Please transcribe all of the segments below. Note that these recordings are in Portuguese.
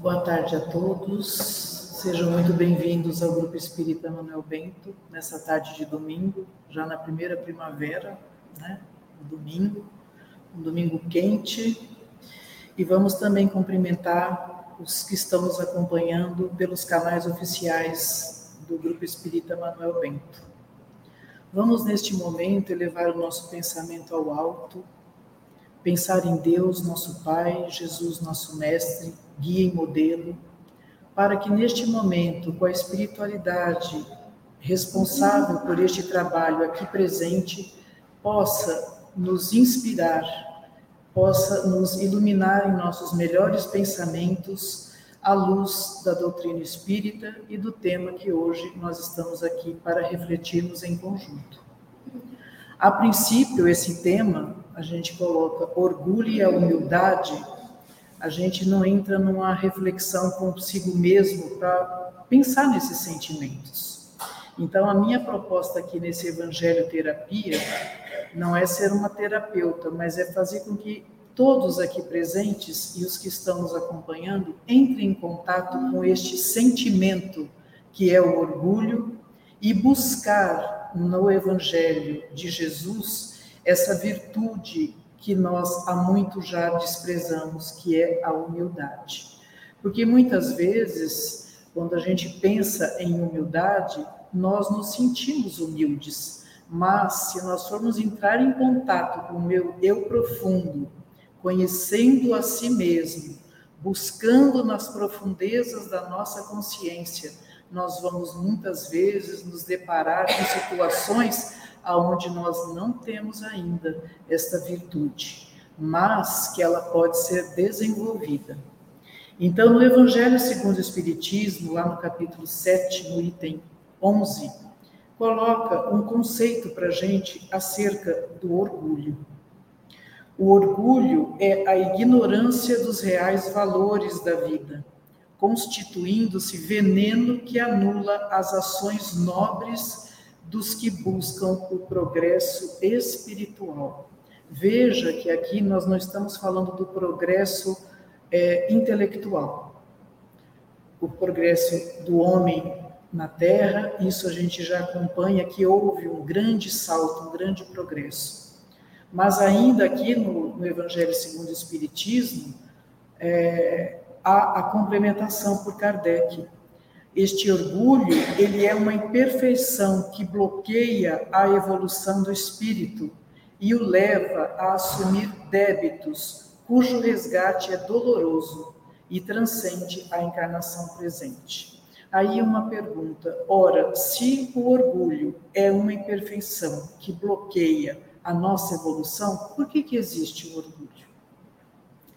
Boa tarde a todos. Sejam muito bem-vindos ao Grupo Espírita Manuel Bento, nessa tarde de domingo, já na primeira primavera, né? domingo, um domingo quente. E vamos também cumprimentar os que estão nos acompanhando pelos canais oficiais do Grupo Espírita Manuel Bento. Vamos, neste momento, elevar o nosso pensamento ao alto, pensar em Deus, nosso Pai, Jesus, nosso Mestre, guia e modelo, para que neste momento, com a espiritualidade responsável por este trabalho aqui presente, possa nos inspirar, possa nos iluminar em nossos melhores pensamentos à luz da doutrina espírita e do tema que hoje nós estamos aqui para refletirmos em conjunto. A princípio, esse tema a gente coloca orgulho e a humildade a gente não entra numa reflexão consigo mesmo para pensar nesses sentimentos. Então, a minha proposta aqui nesse Evangelho Terapia não é ser uma terapeuta, mas é fazer com que todos aqui presentes e os que estão nos acompanhando entrem em contato com este sentimento que é o orgulho e buscar no Evangelho de Jesus essa virtude que nós há muito já desprezamos, que é a humildade. Porque muitas vezes, quando a gente pensa em humildade, nós nos sentimos humildes, mas se nós formos entrar em contato com o meu eu profundo, conhecendo a si mesmo, buscando nas profundezas da nossa consciência, nós vamos muitas vezes nos deparar com situações aonde nós não temos ainda esta virtude, mas que ela pode ser desenvolvida. Então, no Evangelho segundo o Espiritismo, lá no capítulo 7, no item 11, coloca um conceito para a gente acerca do orgulho. O orgulho é a ignorância dos reais valores da vida, constituindo-se veneno que anula as ações nobres dos que buscam o progresso espiritual. Veja que aqui nós não estamos falando do progresso é, intelectual, o progresso do homem na Terra, isso a gente já acompanha que houve um grande salto, um grande progresso. Mas ainda aqui no, no Evangelho segundo o Espiritismo, é, há a complementação por Kardec, este orgulho, ele é uma imperfeição que bloqueia a evolução do espírito e o leva a assumir débitos cujo resgate é doloroso e transcende a encarnação presente. Aí uma pergunta: ora, se o orgulho é uma imperfeição que bloqueia a nossa evolução, por que, que existe o orgulho?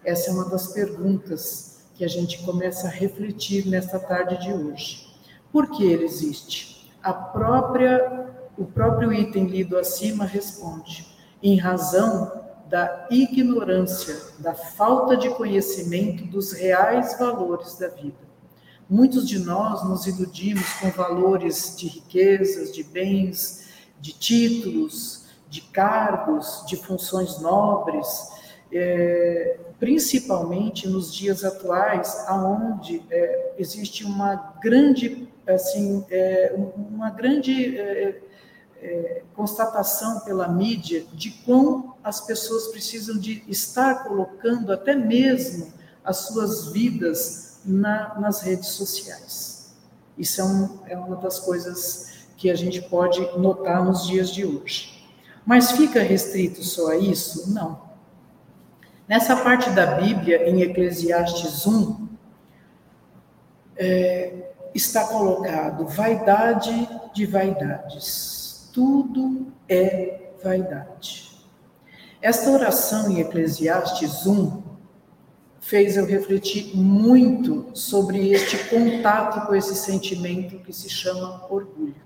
Essa é uma das perguntas que a gente começa a refletir nesta tarde de hoje. Por que ele existe? A própria, o próprio item lido acima responde: em razão da ignorância, da falta de conhecimento dos reais valores da vida. Muitos de nós nos iludimos com valores de riquezas, de bens, de títulos, de cargos, de funções nobres, é, principalmente nos dias atuais, aonde é, existe uma grande, assim, é, uma grande é, é, constatação pela mídia de quão as pessoas precisam de estar colocando até mesmo as suas vidas na, nas redes sociais. Isso é, um, é uma das coisas que a gente pode notar nos dias de hoje. Mas fica restrito só a isso? Não. Nessa parte da Bíblia, em Eclesiastes 1, é, está colocado vaidade de vaidades. Tudo é vaidade. Esta oração em Eclesiastes 1 fez eu refletir muito sobre este contato com esse sentimento que se chama orgulho.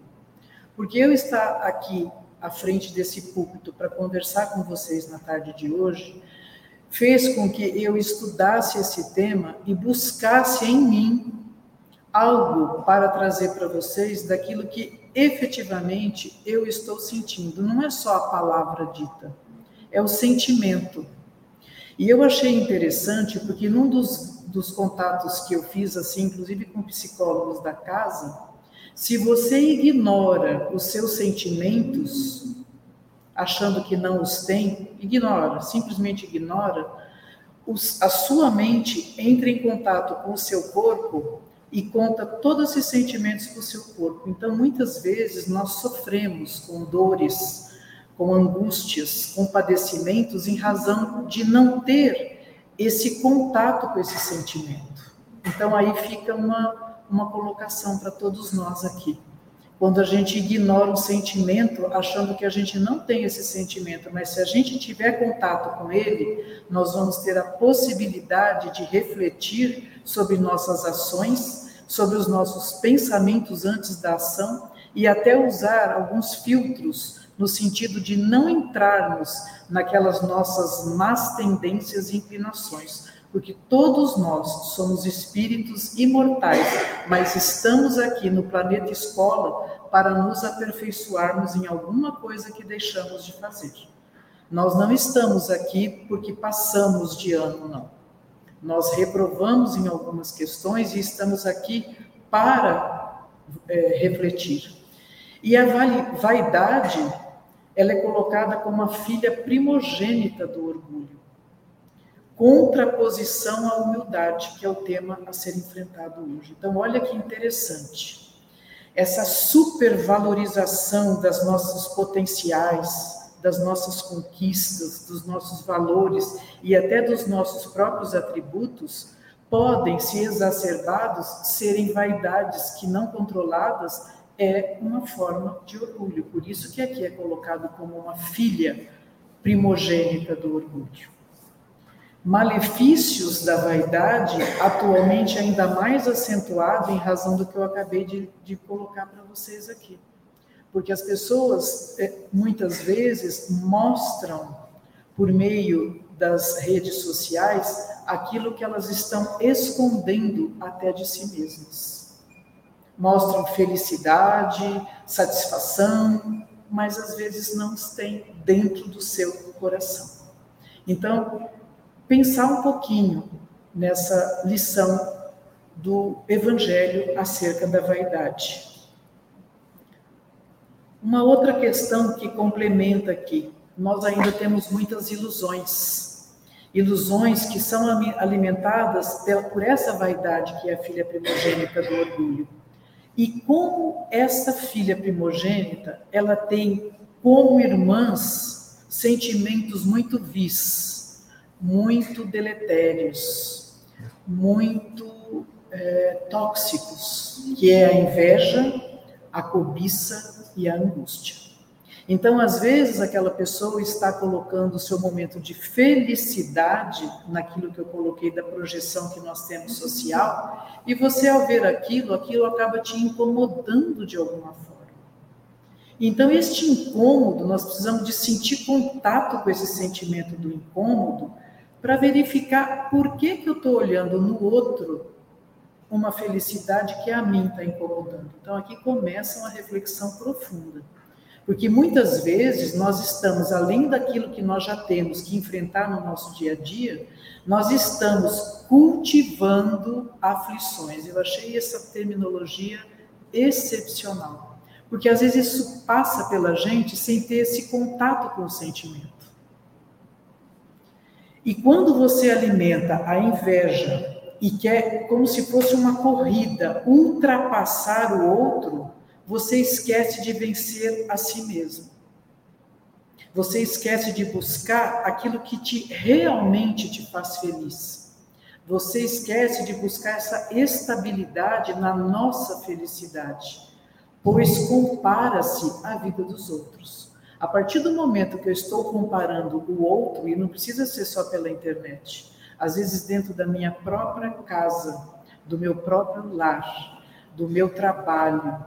Porque eu estar aqui à frente desse púlpito para conversar com vocês na tarde de hoje, fez com que eu estudasse esse tema e buscasse em mim algo para trazer para vocês daquilo que efetivamente eu estou sentindo. Não é só a palavra dita, é o sentimento. E eu achei interessante porque num dos dos contatos que eu fiz, assim, inclusive com psicólogos da casa, se você ignora os seus sentimentos, achando que não os tem, ignora, simplesmente ignora, os, a sua mente entra em contato com o seu corpo e conta todos esses sentimentos para o seu corpo. Então, muitas vezes, nós sofremos com dores, com angústias, com padecimentos, em razão de não ter esse contato com esse sentimento. Então, aí fica uma, uma colocação para todos nós aqui. Quando a gente ignora o sentimento, achando que a gente não tem esse sentimento, mas se a gente tiver contato com ele, nós vamos ter a possibilidade de refletir sobre nossas ações, sobre os nossos pensamentos antes da ação e até usar alguns filtros no sentido de não entrarmos naquelas nossas más tendências e inclinações, porque todos nós somos espíritos imortais, mas estamos aqui no planeta escola para nos aperfeiçoarmos em alguma coisa que deixamos de fazer. Nós não estamos aqui porque passamos de ano, não. Nós reprovamos em algumas questões e estamos aqui para é, refletir. E a vaidade, ela é colocada como a filha primogênita do orgulho contraposição à humildade, que é o tema a ser enfrentado hoje. Então, olha que interessante. Essa supervalorização das nossos potenciais, das nossas conquistas, dos nossos valores e até dos nossos próprios atributos podem, se exacerbados, serem vaidades que não controladas é uma forma de orgulho. Por isso que aqui é colocado como uma filha primogênita do orgulho malefícios da vaidade, atualmente ainda mais acentuado em razão do que eu acabei de, de colocar para vocês aqui. Porque as pessoas, é, muitas vezes, mostram, por meio das redes sociais, aquilo que elas estão escondendo até de si mesmas. Mostram felicidade, satisfação, mas às vezes não têm dentro do seu coração. Então, pensar um pouquinho nessa lição do Evangelho acerca da vaidade. Uma outra questão que complementa aqui, nós ainda temos muitas ilusões. Ilusões que são alimentadas por essa vaidade que é a filha primogênita do orgulho. E como essa filha primogênita, ela tem como irmãs sentimentos muito vis, muito deletérios, muito é, tóxicos, que é a inveja, a cobiça e a angústia. Então, às vezes, aquela pessoa está colocando o seu momento de felicidade naquilo que eu coloquei da projeção que nós temos social, e você, ao ver aquilo, aquilo acaba te incomodando de alguma forma. Então, este incômodo, nós precisamos de sentir contato com esse sentimento do incômodo para verificar por que, que eu estou olhando no outro uma felicidade que a mim está incomodando. Então, aqui começa uma reflexão profunda. Porque muitas vezes nós estamos, além daquilo que nós já temos que enfrentar no nosso dia a dia, nós estamos cultivando aflições. Eu achei essa terminologia excepcional. Porque às vezes isso passa pela gente sem ter esse contato com o sentimento. E quando você alimenta a inveja e quer, como se fosse uma corrida, ultrapassar o outro, você esquece de vencer a si mesmo. Você esquece de buscar aquilo que te realmente te faz feliz. Você esquece de buscar essa estabilidade na nossa felicidade, pois compara-se à vida dos outros. A partir do momento que eu estou comparando o outro, e não precisa ser só pela internet, às vezes dentro da minha própria casa, do meu próprio lar, do meu trabalho,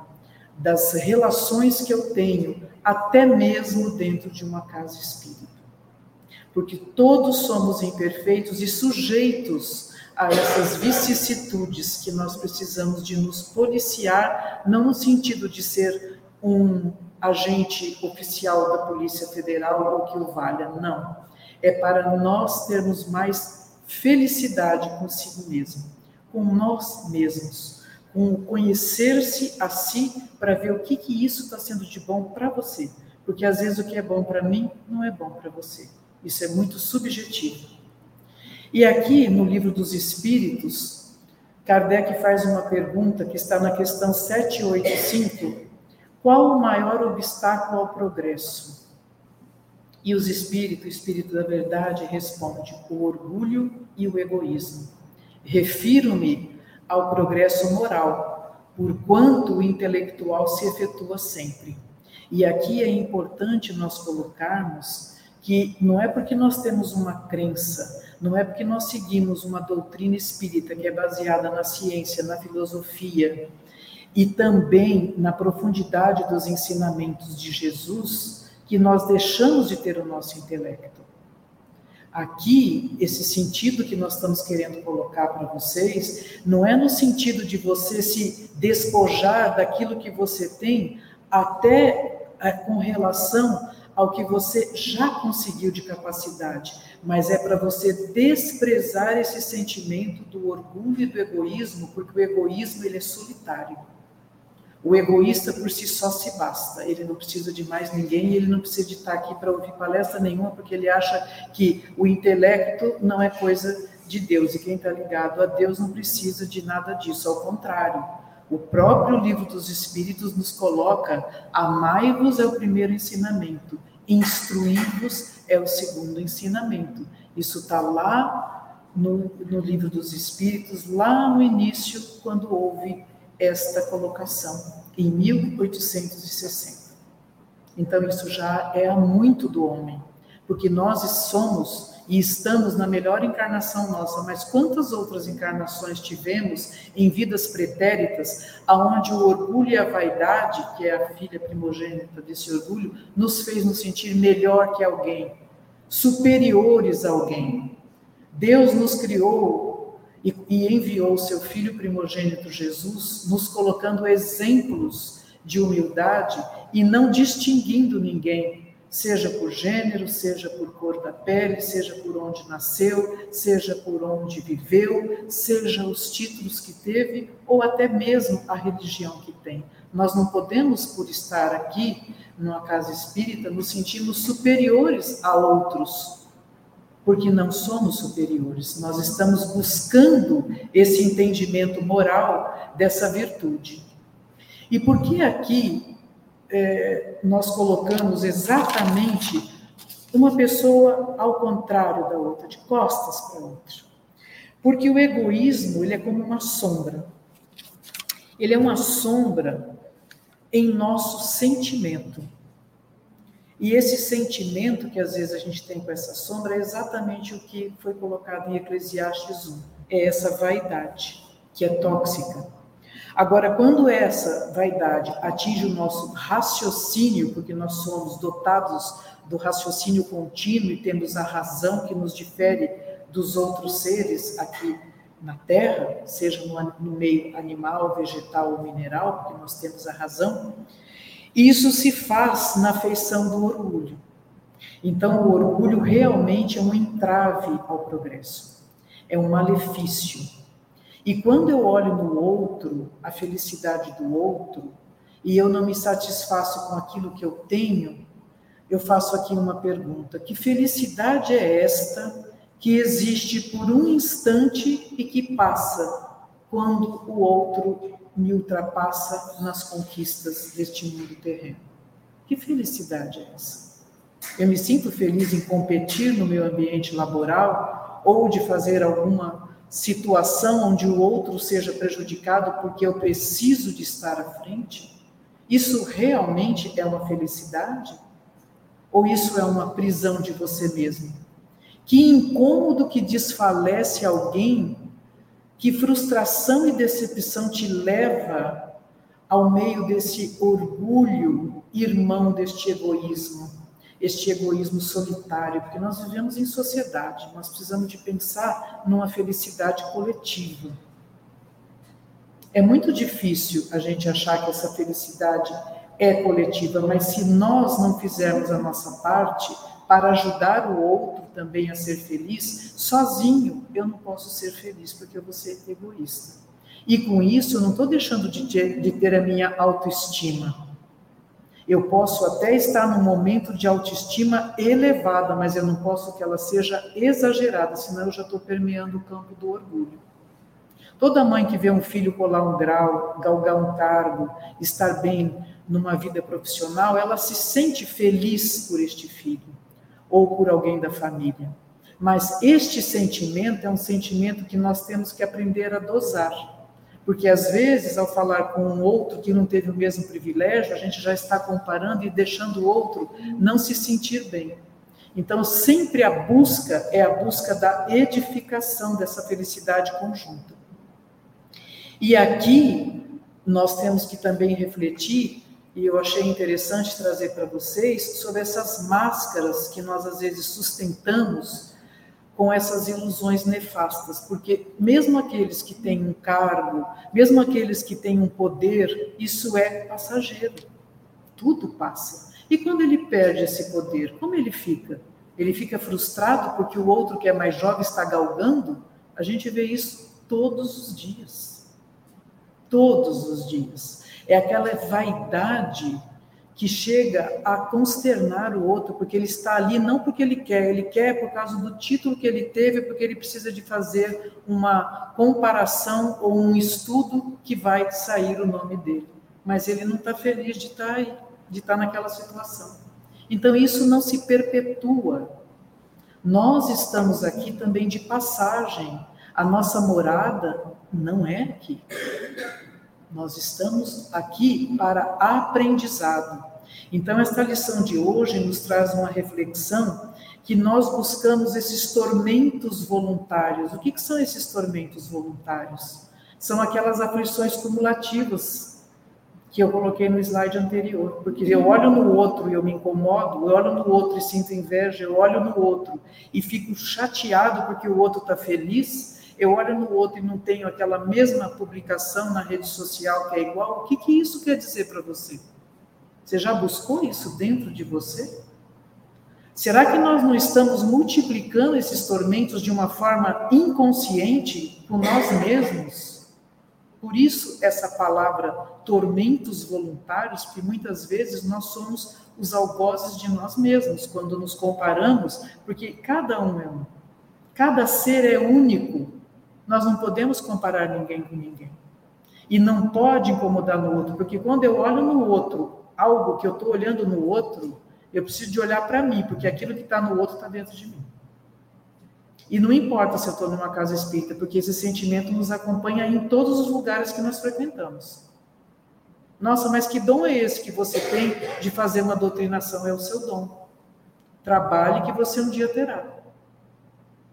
das relações que eu tenho, até mesmo dentro de uma casa espírita. Porque todos somos imperfeitos e sujeitos a essas vicissitudes que nós precisamos de nos policiar, não no sentido de ser um agente oficial da Polícia Federal ou que o valha, não. É para nós termos mais felicidade consigo mesmo, com nós mesmos, com conhecer-se a si para ver o que, que isso está sendo de bom para você. Porque às vezes o que é bom para mim não é bom para você. Isso é muito subjetivo. E aqui no livro dos Espíritos, Kardec faz uma pergunta que está na questão 785: qual o maior obstáculo ao progresso? E os espíritos, o espírito da verdade, responde: o orgulho e o egoísmo. Refiro-me ao progresso moral, porquanto o intelectual se efetua sempre. E aqui é importante nós colocarmos que não é porque nós temos uma crença, não é porque nós seguimos uma doutrina espírita que é baseada na ciência, na filosofia e também na profundidade dos ensinamentos de Jesus que nós deixamos de ter o nosso intelecto. Aqui, esse sentido que nós estamos querendo colocar para vocês, não é no sentido de você se despojar daquilo que você tem, até é, com relação ao que você já conseguiu de capacidade, mas é para você desprezar esse sentimento do orgulho e do egoísmo, porque o egoísmo ele é solitário. O egoísta por si só se basta, ele não precisa de mais ninguém, ele não precisa de estar aqui para ouvir palestra nenhuma, porque ele acha que o intelecto não é coisa de Deus, e quem está ligado a Deus não precisa de nada disso, ao contrário. O próprio livro dos Espíritos nos coloca: amai-vos é o primeiro ensinamento, instruí-vos é o segundo ensinamento. Isso está lá no, no livro dos Espíritos, lá no início, quando houve esta colocação, em 1860. Então, isso já é muito do homem, porque nós somos e estamos na melhor encarnação nossa, mas quantas outras encarnações tivemos em vidas pretéritas, aonde o orgulho e a vaidade, que é a filha primogênita desse orgulho, nos fez nos sentir melhor que alguém, superiores a alguém. Deus nos criou e, e enviou seu filho primogênito Jesus, nos colocando exemplos de humildade e não distinguindo ninguém, seja por gênero, seja por cor da pele, seja por onde nasceu, seja por onde viveu, seja os títulos que teve ou até mesmo a religião que tem. Nós não podemos, por estar aqui numa casa espírita, nos sentirmos superiores a outros porque não somos superiores, nós estamos buscando esse entendimento moral dessa virtude. E por que aqui é, nós colocamos exatamente uma pessoa ao contrário da outra, de costas para a outra? Porque o egoísmo ele é como uma sombra. Ele é uma sombra em nosso sentimento. E esse sentimento que às vezes a gente tem com essa sombra é exatamente o que foi colocado em Eclesiastes 1. É essa vaidade, que é tóxica. Agora, quando essa vaidade atinge o nosso raciocínio, porque nós somos dotados do raciocínio contínuo e temos a razão que nos difere dos outros seres aqui na Terra, seja no, no meio animal, vegetal ou mineral, porque nós temos a razão, isso se faz na feição do orgulho. Então, o orgulho realmente é um entrave ao progresso, é um malefício. E quando eu olho no outro, a felicidade do outro, e eu não me satisfaço com aquilo que eu tenho, eu faço aqui uma pergunta: que felicidade é esta que existe por um instante e que passa quando o outro me ultrapassa nas conquistas deste mundo terreno. Que felicidade é essa? Eu me sinto feliz em competir no meu ambiente laboral ou de fazer alguma situação onde o outro seja prejudicado porque eu preciso de estar à frente? Isso realmente é uma felicidade? Ou isso é uma prisão de você mesmo? Que incômodo que desfalece alguém que frustração e decepção te leva ao meio desse orgulho, irmão deste egoísmo, este egoísmo solitário, porque nós vivemos em sociedade, nós precisamos de pensar numa felicidade coletiva. É muito difícil a gente achar que essa felicidade é coletiva, mas se nós não fizermos a nossa parte para ajudar o outro também a ser feliz, sozinho eu não posso ser feliz porque eu vou ser egoísta. E com isso eu não estou deixando de ter, de ter a minha autoestima. Eu posso até estar num momento de autoestima elevada, mas eu não posso que ela seja exagerada, senão eu já estou permeando o campo do orgulho. Toda mãe que vê um filho colar um grau, galgar um cargo, estar bem numa vida profissional, ela se sente feliz por este filho ou por alguém da família. Mas este sentimento é um sentimento que nós temos que aprender a dosar. Porque às vezes, ao falar com um outro que não teve o mesmo privilégio, a gente já está comparando e deixando o outro não se sentir bem. Então, sempre a busca é a busca da edificação dessa felicidade conjunta. E aqui nós temos que também refletir, e eu achei interessante trazer para vocês, sobre essas máscaras que nós às vezes sustentamos com essas ilusões nefastas, porque mesmo aqueles que têm um cargo, mesmo aqueles que têm um poder, isso é passageiro. Tudo passa. E quando ele perde esse poder, como ele fica? Ele fica frustrado porque o outro que é mais jovem está galgando? A gente vê isso todos os dias todos os dias. É aquela vaidade que chega a consternar o outro, porque ele está ali não porque ele quer, ele quer por causa do título que ele teve, porque ele precisa de fazer uma comparação ou um estudo que vai sair o nome dele. Mas ele não está feliz de estar aí, de estar naquela situação. Então isso não se perpetua. Nós estamos aqui também de passagem. A nossa morada não é aqui. Nós estamos aqui para aprendizado. Então, esta lição de hoje nos traz uma reflexão que nós buscamos esses tormentos voluntários. O que, que são esses tormentos voluntários? São aquelas aflições cumulativas que eu coloquei no slide anterior, porque eu olho no outro e eu me incomodo, eu olho no outro e sinto inveja, eu olho no outro e fico chateado porque o outro está feliz, eu olho no outro e não tenho aquela mesma publicação na rede social que é igual, o que, que isso quer dizer para você? Você já buscou isso dentro de você? Será que nós não estamos multiplicando esses tormentos de uma forma inconsciente com nós mesmos? Por isso, essa palavra tormentos voluntários, que muitas vezes nós somos os algozes de nós mesmos, quando nos comparamos, porque cada um é um. Cada ser é único. Nós não podemos comparar ninguém com ninguém. E não pode incomodar no outro, porque quando eu olho no outro, algo que eu estou olhando no outro, eu preciso de olhar para mim, porque aquilo que está no outro está dentro de mim. E não importa se eu estou numa casa espírita, porque esse sentimento nos acompanha em todos os lugares que nós frequentamos. Nossa, mas que dom é esse que você tem de fazer uma doutrinação? É o seu dom. Trabalhe que você um dia terá.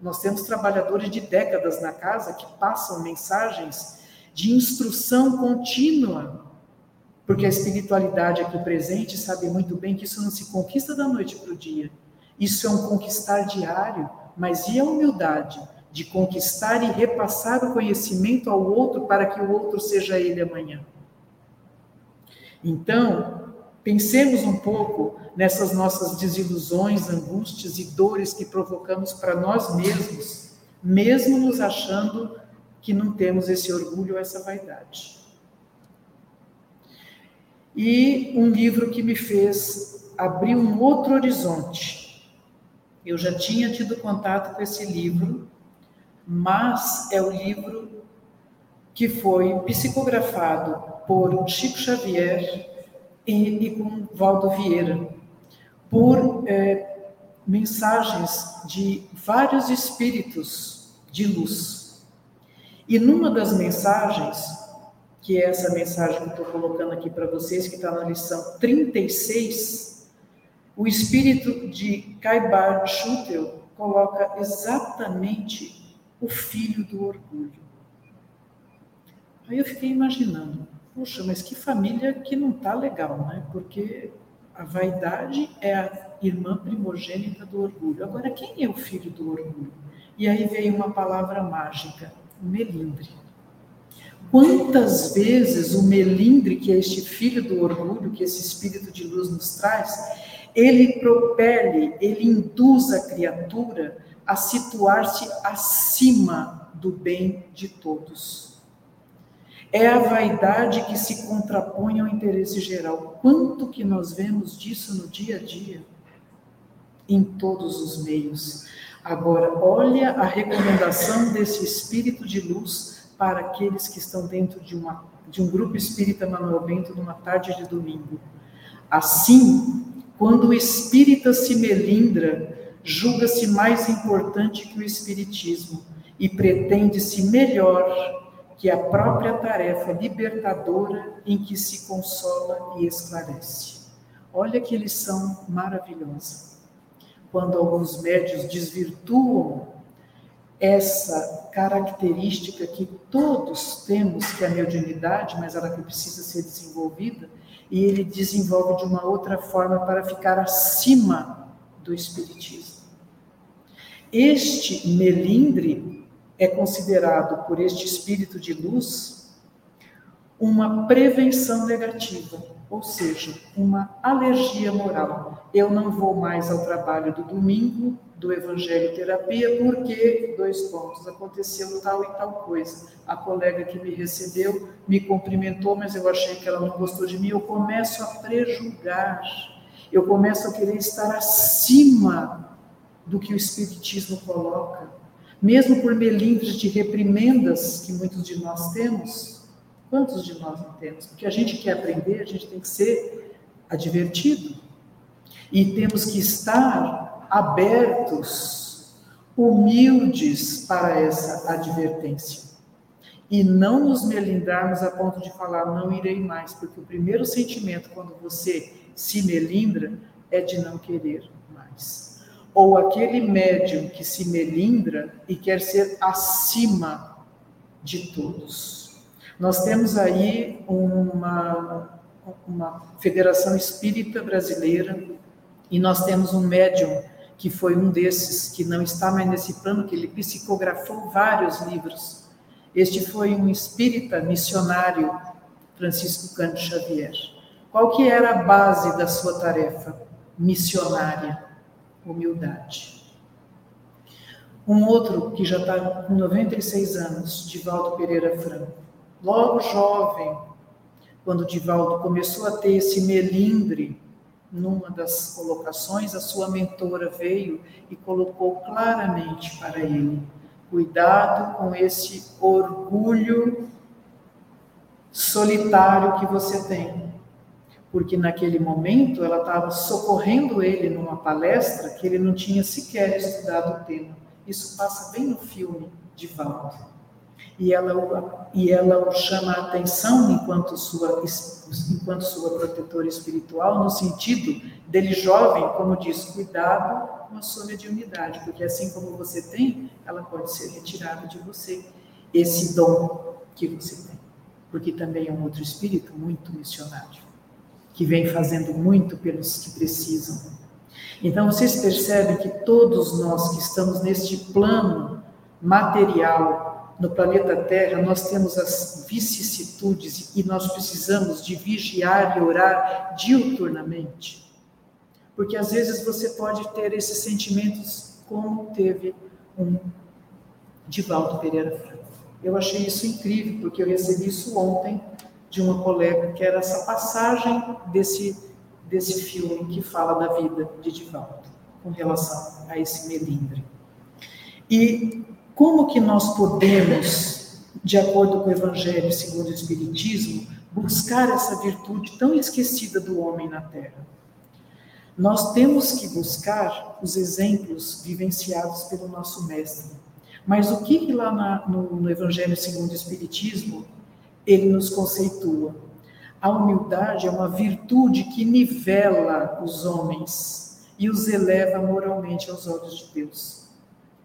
Nós temos trabalhadores de décadas na casa que passam mensagens de instrução contínua, porque a espiritualidade aqui presente sabe muito bem que isso não se conquista da noite para o dia. Isso é um conquistar diário, mas e a humildade de conquistar e repassar o conhecimento ao outro para que o outro seja ele amanhã? Então, Pensemos um pouco nessas nossas desilusões, angústias e dores que provocamos para nós mesmos, mesmo nos achando que não temos esse orgulho essa vaidade. E um livro que me fez abrir um outro horizonte. Eu já tinha tido contato com esse livro, mas é o livro que foi psicografado por Chico Xavier e, e com Valdo Vieira, por é, mensagens de vários espíritos de luz. E numa das mensagens, que é essa mensagem que eu estou colocando aqui para vocês, que está na lição 36, o espírito de Kaibar Schutel coloca exatamente o filho do orgulho. Aí eu fiquei imaginando, Puxa, mas que família que não está legal, né? Porque a vaidade é a irmã primogênita do orgulho. Agora, quem é o filho do orgulho? E aí veio uma palavra mágica, melindre. Quantas vezes o melindre, que é este filho do orgulho, que esse espírito de luz nos traz, ele propele, ele induz a criatura a situar-se acima do bem de todos. É a vaidade que se contrapõe ao interesse geral. Quanto que nós vemos disso no dia a dia? Em todos os meios. Agora, olha a recomendação desse espírito de luz para aqueles que estão dentro de, uma, de um grupo espírita Manuel Bento numa tarde de domingo. Assim, quando o espírita se melindra, julga-se mais importante que o espiritismo e pretende-se melhor que a própria tarefa libertadora em que se consola e esclarece. Olha que lição maravilhosa quando alguns médios desvirtuam essa característica que todos temos, que é a mediunidade, mas ela que precisa ser desenvolvida, e ele desenvolve de uma outra forma para ficar acima do espiritismo. Este melindre é considerado por este espírito de luz uma prevenção negativa ou seja, uma alergia moral. Eu não vou mais ao trabalho do domingo do Evangelho Terapia porque, dois pontos, aconteceu tal e tal coisa. A colega que me recebeu me cumprimentou, mas eu achei que ela não gostou de mim. Eu começo a prejulgar, eu começo a querer estar acima do que o Espiritismo coloca. Mesmo por melindres de reprimendas que muitos de nós temos, Quantos de nós não temos? Porque a gente quer aprender, a gente tem que ser advertido. E temos que estar abertos, humildes para essa advertência. E não nos melindrarmos a ponto de falar, não irei mais, porque o primeiro sentimento quando você se melindra é de não querer mais. Ou aquele médium que se melindra e quer ser acima de todos. Nós temos aí uma, uma Federação Espírita Brasileira e nós temos um médium que foi um desses que não está mais nesse plano, que ele psicografou vários livros. Este foi um espírita missionário, Francisco Cândido Xavier. Qual que era a base da sua tarefa missionária? Humildade. Um outro que já está com 96 anos, Divaldo Pereira Franco logo jovem, quando Divaldo começou a ter esse melindre, numa das colocações, a sua mentora veio e colocou claramente para ele: cuidado com esse orgulho solitário que você tem. Porque naquele momento ela estava socorrendo ele numa palestra que ele não tinha sequer estudado o tema. Isso passa bem no filme de Valdo e ela, e ela o chama a atenção enquanto sua, enquanto sua protetora espiritual, no sentido dele jovem, como diz, cuidado com a sua mediunidade, porque assim como você tem, ela pode ser retirada de você, esse dom que você tem. Porque também é um outro espírito muito missionário, que vem fazendo muito pelos que precisam. Então vocês percebem que todos nós que estamos neste plano material, no planeta Terra nós temos as vicissitudes e nós precisamos de vigiar e orar diuturnamente. Porque às vezes você pode ter esses sentimentos como teve um Divaldo Pereira Franco. Eu achei isso incrível, porque eu recebi isso ontem de uma colega, que era essa passagem desse, desse filme que fala da vida de Divaldo, com relação a esse melindre. E como que nós podemos, de acordo com o Evangelho segundo o Espiritismo, buscar essa virtude tão esquecida do homem na Terra? Nós temos que buscar os exemplos vivenciados pelo nosso Mestre. Mas o que, que lá na, no, no Evangelho segundo o Espiritismo ele nos conceitua? A humildade é uma virtude que nivela os homens e os eleva moralmente aos olhos de Deus.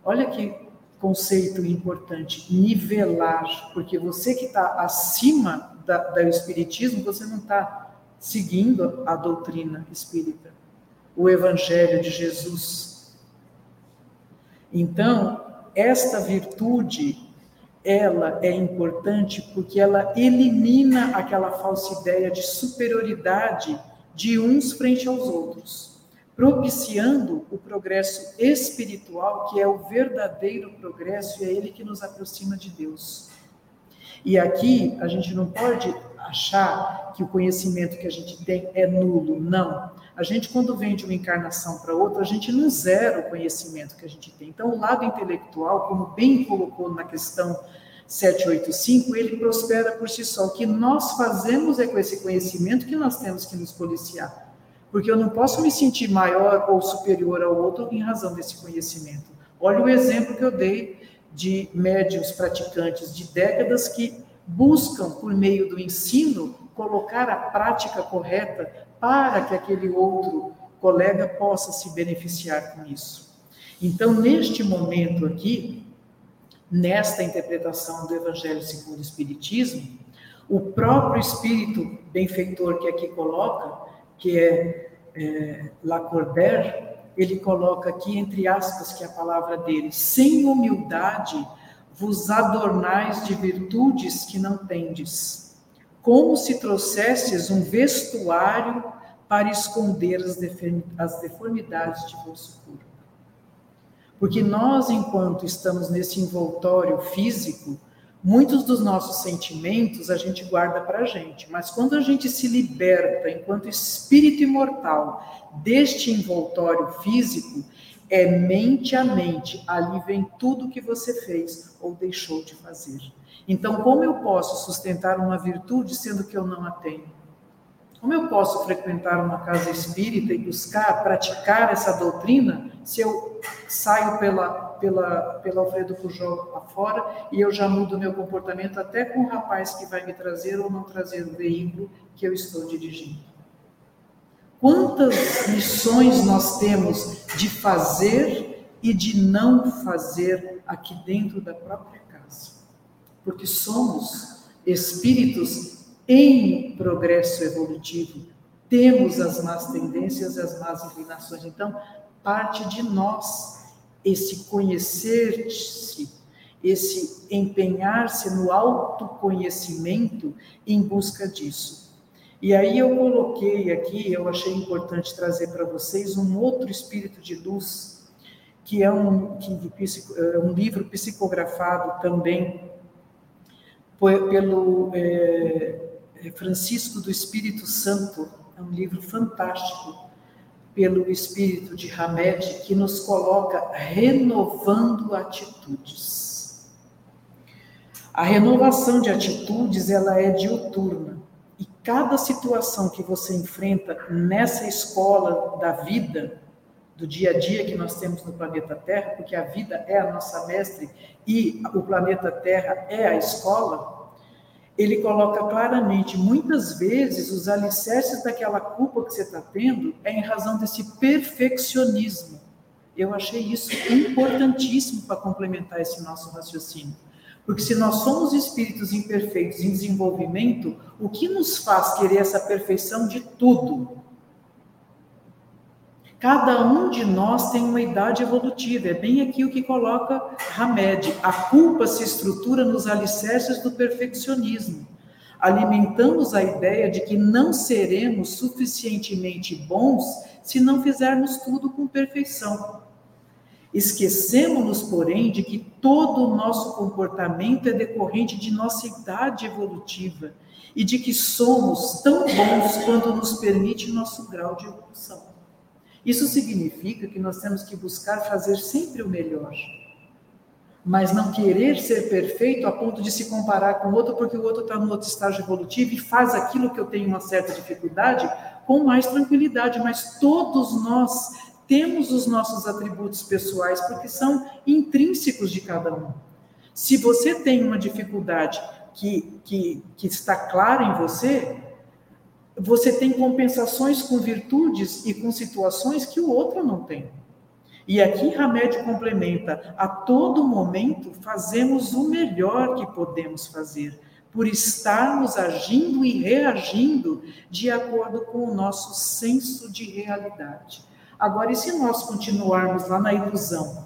Olha que conceito importante, nivelar, porque você que está acima da, do Espiritismo, você não está seguindo a doutrina espírita, o Evangelho de Jesus. Então, esta virtude, ela é importante porque ela elimina aquela falsa ideia de superioridade de uns frente aos outros, propiciando o progresso espiritual, que é o verdadeiro progresso e é ele que nos aproxima de Deus. E aqui a gente não pode achar que o conhecimento que a gente tem é nulo, não. A gente, quando vem de uma encarnação para outra, a gente não zera o conhecimento que a gente tem. Então, o lado intelectual, como bem colocou na questão 785, ele prospera por si só. O que nós fazemos é com esse conhecimento que nós temos que nos policiar. Porque eu não posso me sentir maior ou superior ao outro em razão desse conhecimento. Olha o exemplo que eu dei de médios praticantes de décadas que buscam, por meio do ensino, colocar a prática correta para que aquele outro colega possa se beneficiar com isso. Então, neste momento aqui, nesta interpretação do Evangelho segundo o Espiritismo, o próprio Espírito benfeitor que aqui coloca, que é, é Lacordaire, ele coloca aqui entre aspas que é a palavra dele, sem humildade vos adornais de virtudes que não tendes, como se trouxesses um vestuário para esconder as deformidades de vosso corpo. Porque nós, enquanto estamos nesse envoltório físico, muitos dos nossos sentimentos a gente guarda para a gente, mas quando a gente se liberta, enquanto espírito imortal, deste envoltório físico, é mente a mente, ali vem tudo que você fez ou deixou de fazer. Então, como eu posso sustentar uma virtude sendo que eu não a tenho? Como eu posso frequentar uma casa espírita e buscar praticar essa doutrina se eu saio pela, pela, pela Alfredo Pujol afora e eu já mudo meu comportamento até com o rapaz que vai me trazer ou não trazer o veículo que eu estou dirigindo? Quantas missões nós temos de fazer e de não fazer aqui dentro da própria casa? Porque somos espíritos em progresso evolutivo, temos as más tendências as más inclinações. Então, parte de nós esse conhecer-se, esse empenhar-se no autoconhecimento em busca disso. E aí eu coloquei aqui, eu achei importante trazer para vocês um outro espírito de luz, que é um, que, é um livro psicografado também pelo é, Francisco do Espírito Santo, é um livro fantástico, pelo Espírito de Hamed, que nos coloca renovando atitudes. A renovação de atitudes, ela é diuturna. Cada situação que você enfrenta nessa escola da vida, do dia a dia que nós temos no planeta Terra, porque a vida é a nossa mestre e o planeta Terra é a escola, ele coloca claramente, muitas vezes, os alicerces daquela culpa que você está tendo é em razão desse perfeccionismo. Eu achei isso importantíssimo para complementar esse nosso raciocínio. Porque se nós somos espíritos imperfeitos em desenvolvimento, o que nos faz querer essa perfeição de tudo? Cada um de nós tem uma idade evolutiva, é bem aqui o que coloca Hamed. A culpa se estrutura nos alicerces do perfeccionismo. Alimentamos a ideia de que não seremos suficientemente bons se não fizermos tudo com perfeição. Esquecemos-nos, porém, de que todo o nosso comportamento é decorrente de nossa idade evolutiva e de que somos tão bons quanto nos permite nosso grau de evolução. Isso significa que nós temos que buscar fazer sempre o melhor, mas não querer ser perfeito a ponto de se comparar com o outro porque o outro está no outro estágio evolutivo e faz aquilo que eu tenho uma certa dificuldade com mais tranquilidade, mas todos nós temos os nossos atributos pessoais, porque são intrínsecos de cada um. Se você tem uma dificuldade que, que, que está clara em você, você tem compensações com virtudes e com situações que o outro não tem. E aqui Hamed complementa: a todo momento fazemos o melhor que podemos fazer, por estarmos agindo e reagindo de acordo com o nosso senso de realidade. Agora, e se nós continuarmos lá na ilusão?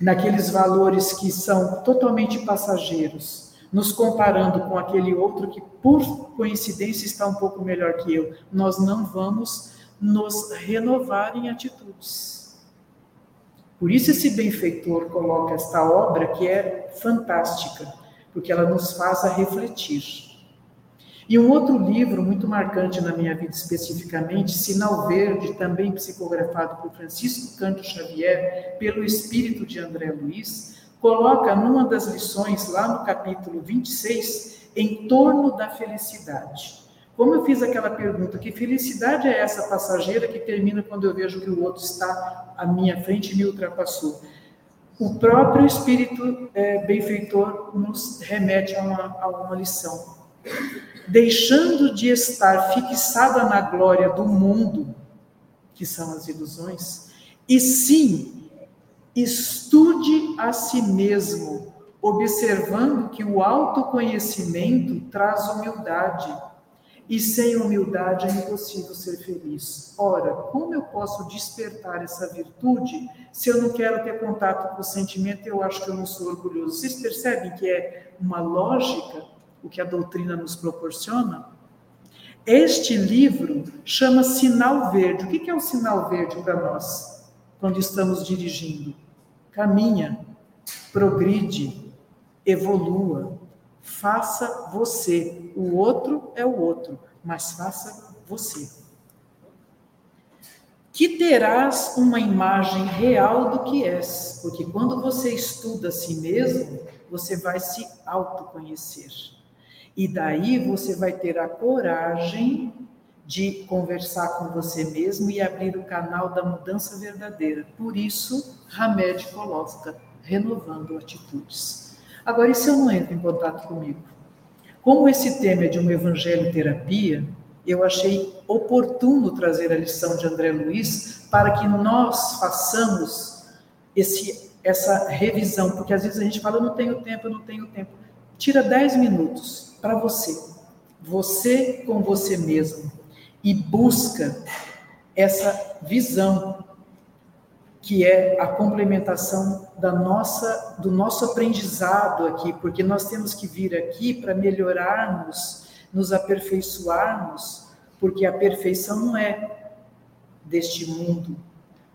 naqueles valores que são totalmente passageiros, nos comparando com aquele outro que, por coincidência, está um pouco melhor que eu, nós não vamos nos renovar em atitudes. Por isso, esse benfeitor coloca esta obra que é fantástica, porque ela nos faz a refletir. E um outro livro muito marcante na minha vida especificamente, Sinal Verde, também psicografado por Francisco Canto Xavier, pelo espírito de André Luiz, coloca numa das lições, lá no capítulo 26, em torno da felicidade. Como eu fiz aquela pergunta, que felicidade é essa passageira que termina quando eu vejo que o outro está à minha frente e me ultrapassou? O próprio Espírito é, benfeitor nos remete a uma, a uma lição deixando de estar fixada na glória do mundo, que são as ilusões, e sim estude a si mesmo, observando que o autoconhecimento traz humildade, e sem humildade é impossível ser feliz. Ora, como eu posso despertar essa virtude se eu não quero ter contato com o sentimento? Eu acho que eu não sou orgulhoso. Vocês percebem que é uma lógica o que a doutrina nos proporciona, este livro chama Sinal Verde. O que é o sinal verde para nós quando estamos dirigindo? Caminha, progride, evolua, faça você. O outro é o outro, mas faça você. Que terás uma imagem real do que és, porque quando você estuda a si mesmo, você vai se autoconhecer. E daí você vai ter a coragem de conversar com você mesmo e abrir o canal da mudança verdadeira. Por isso, Hamed coloca renovando atitudes. Agora, e se eu não entro em contato comigo? Como esse tema é de uma evangelho terapia, eu achei oportuno trazer a lição de André Luiz para que nós façamos esse, essa revisão, porque às vezes a gente fala, eu não tenho tempo, eu não tenho tempo. Tira 10 minutos para você, você com você mesmo, e busca essa visão que é a complementação da nossa do nosso aprendizado aqui, porque nós temos que vir aqui para melhorarmos, nos aperfeiçoarmos, porque a perfeição não é deste mundo,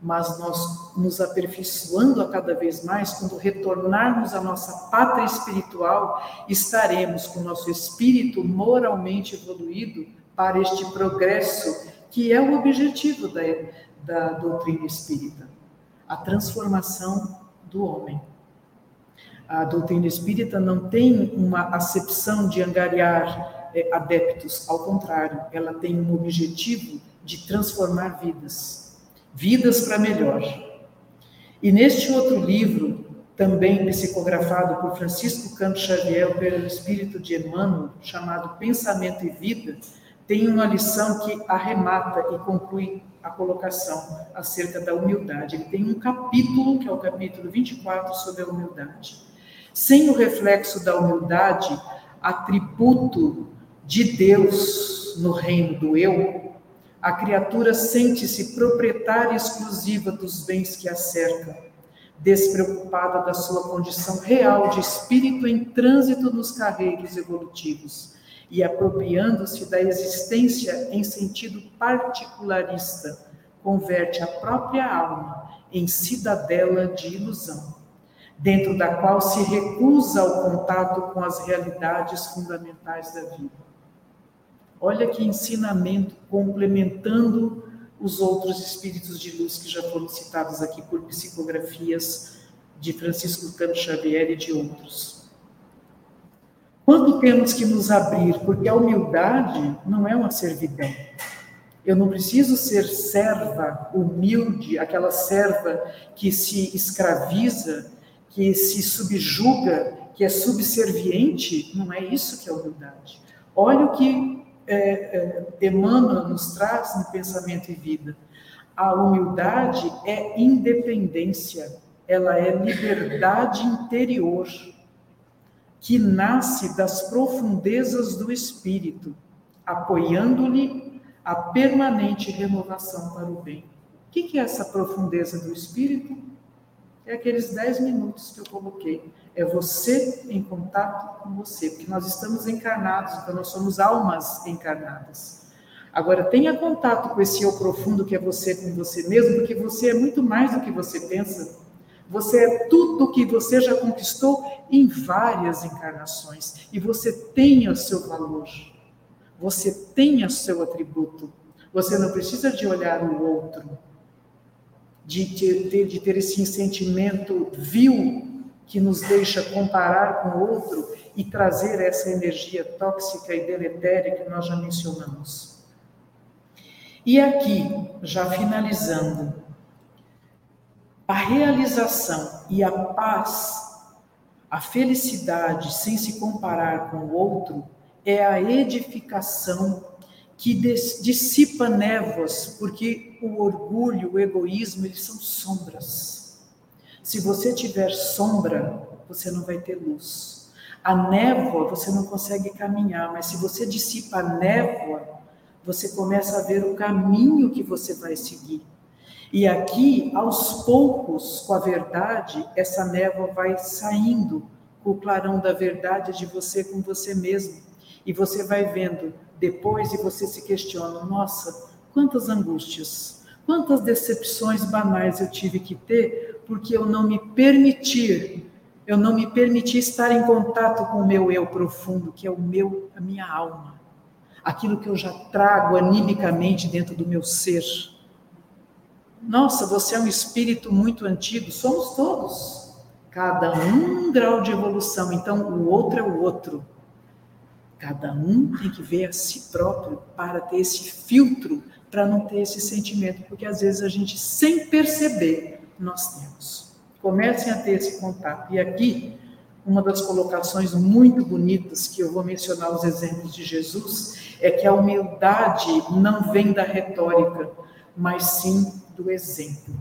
mas nós nos aperfeiçoando a cada vez mais, quando retornarmos à nossa pátria espiritual, estaremos com o nosso espírito moralmente evoluído para este progresso, que é o objetivo da, da doutrina espírita, a transformação do homem. A doutrina espírita não tem uma acepção de angariar é, adeptos, ao contrário, ela tem um objetivo de transformar vidas Vidas para Melhor. E neste outro livro, também psicografado por Francisco Canto Xavier pelo Espírito de Emmanuel, chamado Pensamento e Vida, tem uma lição que arremata e conclui a colocação acerca da humildade. Ele tem um capítulo, que é o capítulo 24, sobre a humildade. Sem o reflexo da humildade, atributo de Deus no reino do eu, a criatura sente-se proprietária exclusiva dos bens que a cercam, despreocupada da sua condição real de espírito em trânsito nos carreiros evolutivos e apropriando-se da existência em sentido particularista, converte a própria alma em cidadela de ilusão, dentro da qual se recusa ao contato com as realidades fundamentais da vida. Olha que ensinamento complementando os outros espíritos de luz que já foram citados aqui por psicografias de Francisco Cano Xavier e de outros. Quando temos que nos abrir, porque a humildade não é uma servidão. Eu não preciso ser serva humilde, aquela serva que se escraviza, que se subjuga, que é subserviente. Não é isso que é humildade. Olha o que é, é, Emmanuel nos traz no pensamento e vida. A humildade é independência, ela é liberdade interior, que nasce das profundezas do espírito, apoiando-lhe a permanente renovação para o bem. O que é essa profundeza do espírito? É aqueles 10 minutos que eu coloquei. É você em contato com você, porque nós estamos encarnados, então nós somos almas encarnadas. Agora, tenha contato com esse eu profundo que é você com você mesmo, porque você é muito mais do que você pensa. Você é tudo que você já conquistou em várias encarnações. E você tem o seu valor. Você tem o seu atributo. Você não precisa de olhar o outro, de ter, de ter esse sentimento vil que nos deixa comparar com o outro e trazer essa energia tóxica e deletéria que nós já mencionamos. E aqui, já finalizando, a realização e a paz, a felicidade sem se comparar com o outro, é a edificação que dissipa névoas, porque o orgulho, o egoísmo, eles são sombras. Se você tiver sombra, você não vai ter luz. A névoa, você não consegue caminhar, mas se você dissipa a névoa, você começa a ver o caminho que você vai seguir. E aqui, aos poucos, com a verdade, essa névoa vai saindo com o clarão da verdade de você com você mesmo. E você vai vendo depois e você se questiona: nossa, quantas angústias, quantas decepções banais eu tive que ter porque eu não me permitir, eu não me permiti estar em contato com o meu eu profundo, que é o meu, a minha alma, aquilo que eu já trago animicamente dentro do meu ser. Nossa, você é um espírito muito antigo, somos todos. Cada um, um grau de evolução, então o outro é o outro. Cada um tem que ver a si próprio para ter esse filtro, para não ter esse sentimento, porque às vezes a gente, sem perceber, nós temos. Comecem a ter esse contato. E aqui, uma das colocações muito bonitas, que eu vou mencionar os exemplos de Jesus, é que a humildade não vem da retórica, mas sim do exemplo.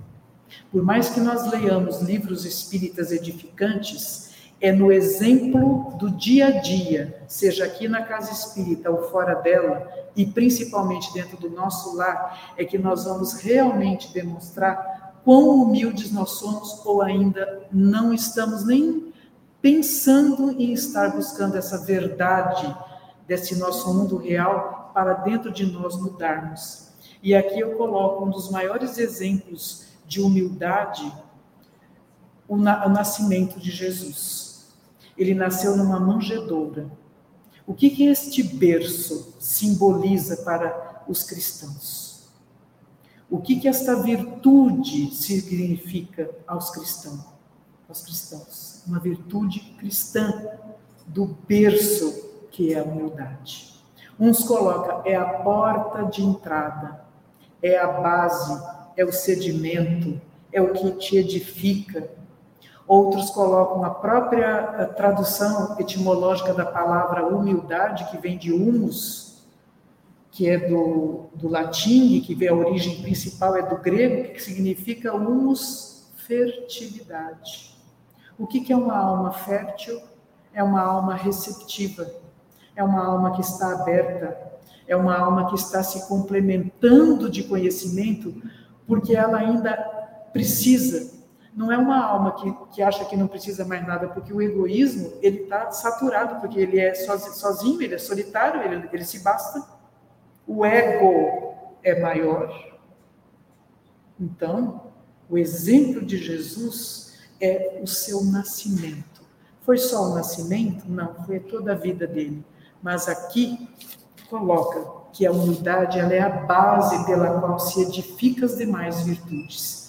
Por mais que nós leiamos livros espíritas edificantes, é no exemplo do dia a dia, seja aqui na casa espírita ou fora dela, e principalmente dentro do nosso lar, é que nós vamos realmente demonstrar quão humildes nós somos ou ainda não estamos nem pensando em estar buscando essa verdade desse nosso mundo real para dentro de nós mudarmos. E aqui eu coloco um dos maiores exemplos de humildade, o, na, o nascimento de Jesus. Ele nasceu numa manjedoura. O que, que este berço simboliza para os cristãos? O que, que esta virtude significa aos cristãos? Aos cristãos, uma virtude cristã do berço que é a humildade. Uns colocam é a porta de entrada, é a base, é o sedimento, é o que te edifica, Outros colocam a própria tradução etimológica da palavra humildade, que vem de humus, que é do, do latim, que vê a origem principal é do grego, que significa humus, fertilidade. O que, que é uma alma fértil? É uma alma receptiva, é uma alma que está aberta, é uma alma que está se complementando de conhecimento, porque ela ainda precisa não é uma alma que, que acha que não precisa mais nada, porque o egoísmo, ele está saturado, porque ele é sozinho, ele é solitário, ele, ele se basta. O ego é maior. Então, o exemplo de Jesus é o seu nascimento. Foi só o nascimento? Não, foi toda a vida dele. Mas aqui coloca que a humildade ela é a base pela qual se edifica as demais virtudes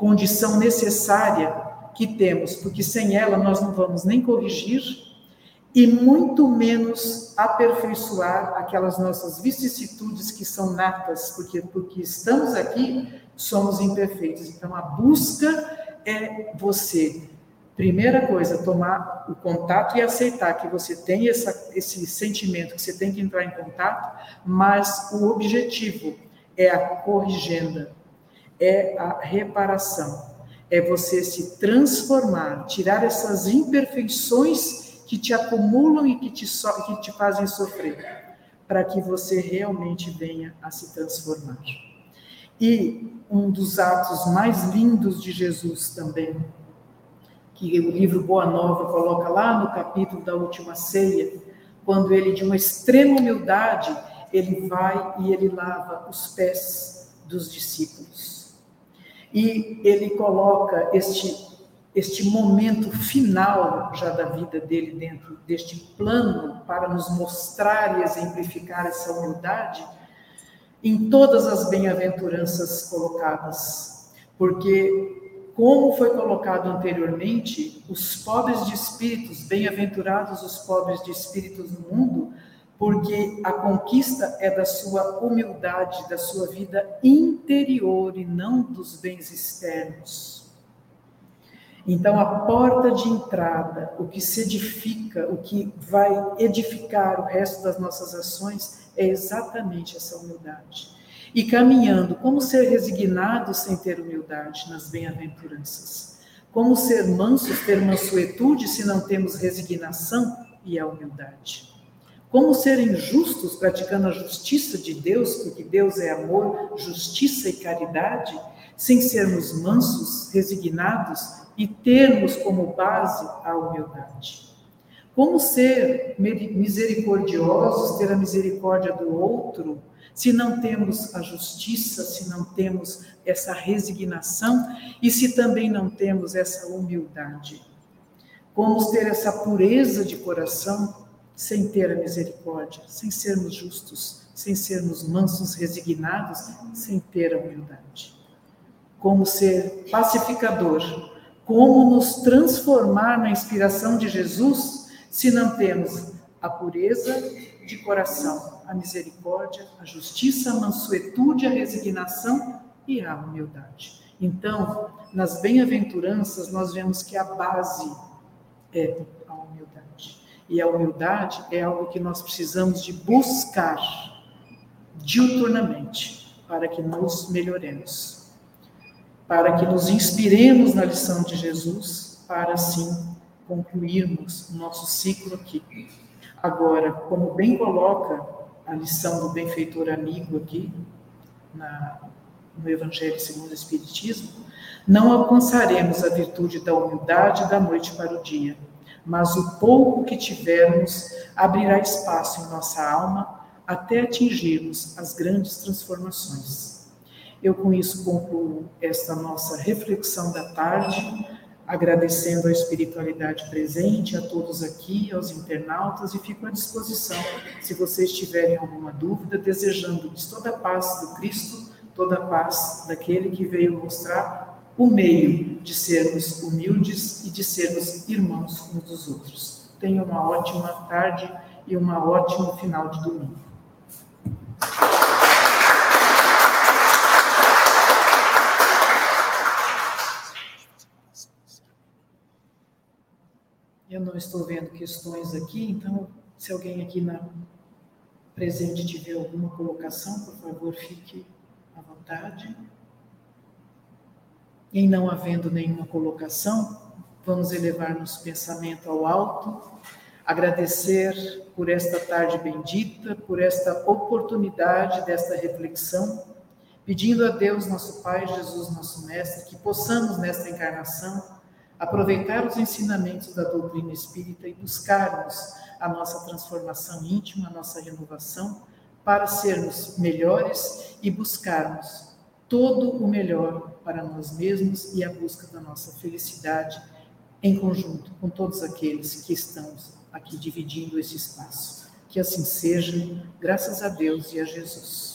condição necessária que temos, porque sem ela nós não vamos nem corrigir e muito menos aperfeiçoar aquelas nossas vicissitudes que são natas, porque porque estamos aqui somos imperfeitos. Então a busca é você Primeira coisa, tomar o contato e aceitar que você tem essa, esse sentimento, que você tem que entrar em contato, mas o objetivo é a corrigenda, é a reparação. É você se transformar, tirar essas imperfeições que te acumulam e que te, so, que te fazem sofrer, para que você realmente venha a se transformar. E um dos atos mais lindos de Jesus também que o livro Boa Nova coloca lá no capítulo da última ceia, quando ele, de uma extrema humildade, ele vai e ele lava os pés dos discípulos. E ele coloca este este momento final já da vida dele dentro deste plano para nos mostrar e exemplificar essa humildade em todas as bem-aventuranças colocadas, porque como foi colocado anteriormente, os pobres de espíritos, bem-aventurados os pobres de espíritos no mundo, porque a conquista é da sua humildade, da sua vida interior e não dos bens externos. Então, a porta de entrada, o que se edifica, o que vai edificar o resto das nossas ações, é exatamente essa humildade. E caminhando, como ser resignado sem ter humildade nas bem-aventuranças? Como ser mansos, ter mansuetude se não temos resignação e a humildade? Como ser injustos praticando a justiça de Deus, porque Deus é amor, justiça e caridade, sem sermos mansos, resignados e termos como base a humildade. Como ser misericordiosos, ter a misericórdia do outro, se não temos a justiça, se não temos essa resignação e se também não temos essa humildade? Como ter essa pureza de coração sem ter a misericórdia, sem sermos justos, sem sermos mansos, resignados, sem ter a humildade? Como ser pacificador, como nos transformar na inspiração de Jesus se não temos a pureza de coração, a misericórdia, a justiça, a mansuetude, a resignação e a humildade. Então, nas bem-aventuranças, nós vemos que a base é. E a humildade é algo que nós precisamos de buscar diuturnamente para que nos melhoremos para que nos inspiremos na lição de Jesus, para assim concluirmos o nosso ciclo aqui. Agora, como bem coloca a lição do benfeitor amigo aqui, na, no Evangelho segundo o Espiritismo, não alcançaremos a virtude da humildade da noite para o dia, mas o pouco que tivermos abrirá espaço em nossa alma até atingirmos as grandes transformações. Eu com isso concluo esta nossa reflexão da tarde, agradecendo a espiritualidade presente, a todos aqui, aos internautas, e fico à disposição, se vocês tiverem alguma dúvida, desejando-lhes toda a paz do Cristo, toda a paz daquele que veio mostrar o meio de sermos humildes e de sermos irmãos uns dos outros. Tenham uma ótima tarde e um ótimo final de domingo. Eu não estou vendo questões aqui, então, se alguém aqui na presente tiver alguma colocação, por favor, fique à vontade. Em não havendo nenhuma colocação, vamos elevar nosso pensamento ao alto, agradecer por esta tarde bendita, por esta oportunidade desta reflexão, pedindo a Deus, nosso Pai, Jesus, nosso Mestre, que possamos nesta encarnação aproveitar os ensinamentos da doutrina espírita e buscarmos a nossa transformação íntima, a nossa renovação, para sermos melhores e buscarmos todo o melhor para nós mesmos e a busca da nossa felicidade em conjunto com todos aqueles que estamos aqui dividindo esse espaço. Que assim seja, graças a Deus e a Jesus.